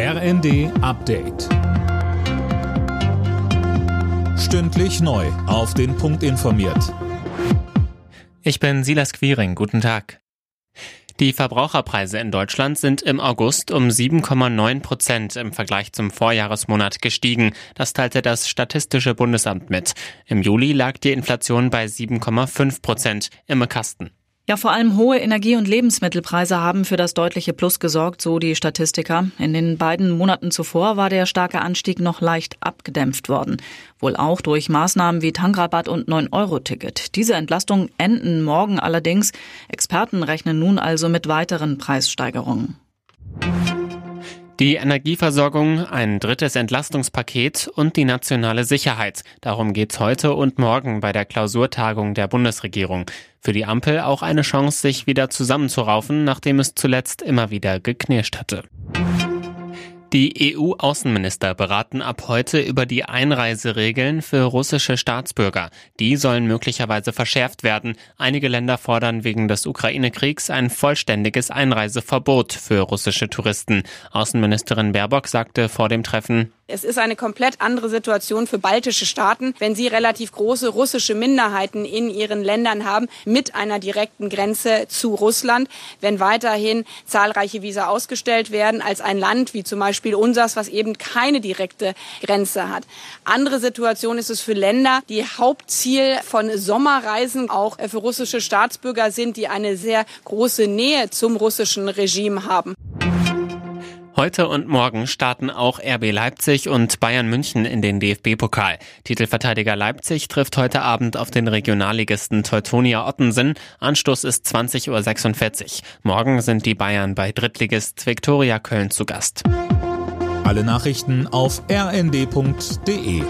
RND Update. Stündlich neu. Auf den Punkt informiert. Ich bin Silas Quiring. Guten Tag. Die Verbraucherpreise in Deutschland sind im August um 7,9 Prozent im Vergleich zum Vorjahresmonat gestiegen. Das teilte das Statistische Bundesamt mit. Im Juli lag die Inflation bei 7,5 Prozent. Im Kasten. Ja, vor allem hohe Energie- und Lebensmittelpreise haben für das deutliche Plus gesorgt, so die Statistiker. In den beiden Monaten zuvor war der starke Anstieg noch leicht abgedämpft worden. Wohl auch durch Maßnahmen wie Tankrabatt und 9-Euro-Ticket. Diese Entlastungen enden morgen allerdings. Experten rechnen nun also mit weiteren Preissteigerungen. Die Energieversorgung, ein drittes Entlastungspaket und die nationale Sicherheit. Darum geht's heute und morgen bei der Klausurtagung der Bundesregierung. Für die Ampel auch eine Chance, sich wieder zusammenzuraufen, nachdem es zuletzt immer wieder geknirscht hatte. Die EU-Außenminister beraten ab heute über die Einreiseregeln für russische Staatsbürger. Die sollen möglicherweise verschärft werden. Einige Länder fordern wegen des Ukraine-Kriegs ein vollständiges Einreiseverbot für russische Touristen. Außenministerin Baerbock sagte vor dem Treffen, es ist eine komplett andere Situation für baltische Staaten, wenn sie relativ große russische Minderheiten in ihren Ländern haben mit einer direkten Grenze zu Russland. Wenn weiterhin zahlreiche Visa ausgestellt werden als ein Land wie zum Beispiel unseres, was eben keine direkte Grenze hat. Andere Situation ist es für Länder, die Hauptziel von Sommerreisen auch für russische Staatsbürger sind, die eine sehr große Nähe zum russischen Regime haben. Heute und morgen starten auch RB Leipzig und Bayern München in den DFB-Pokal. Titelverteidiger Leipzig trifft heute Abend auf den Regionalligisten Teutonia Ottensen. Anstoß ist 20.46 Uhr. Morgen sind die Bayern bei Drittligist Viktoria Köln zu Gast. Alle Nachrichten auf rnd.de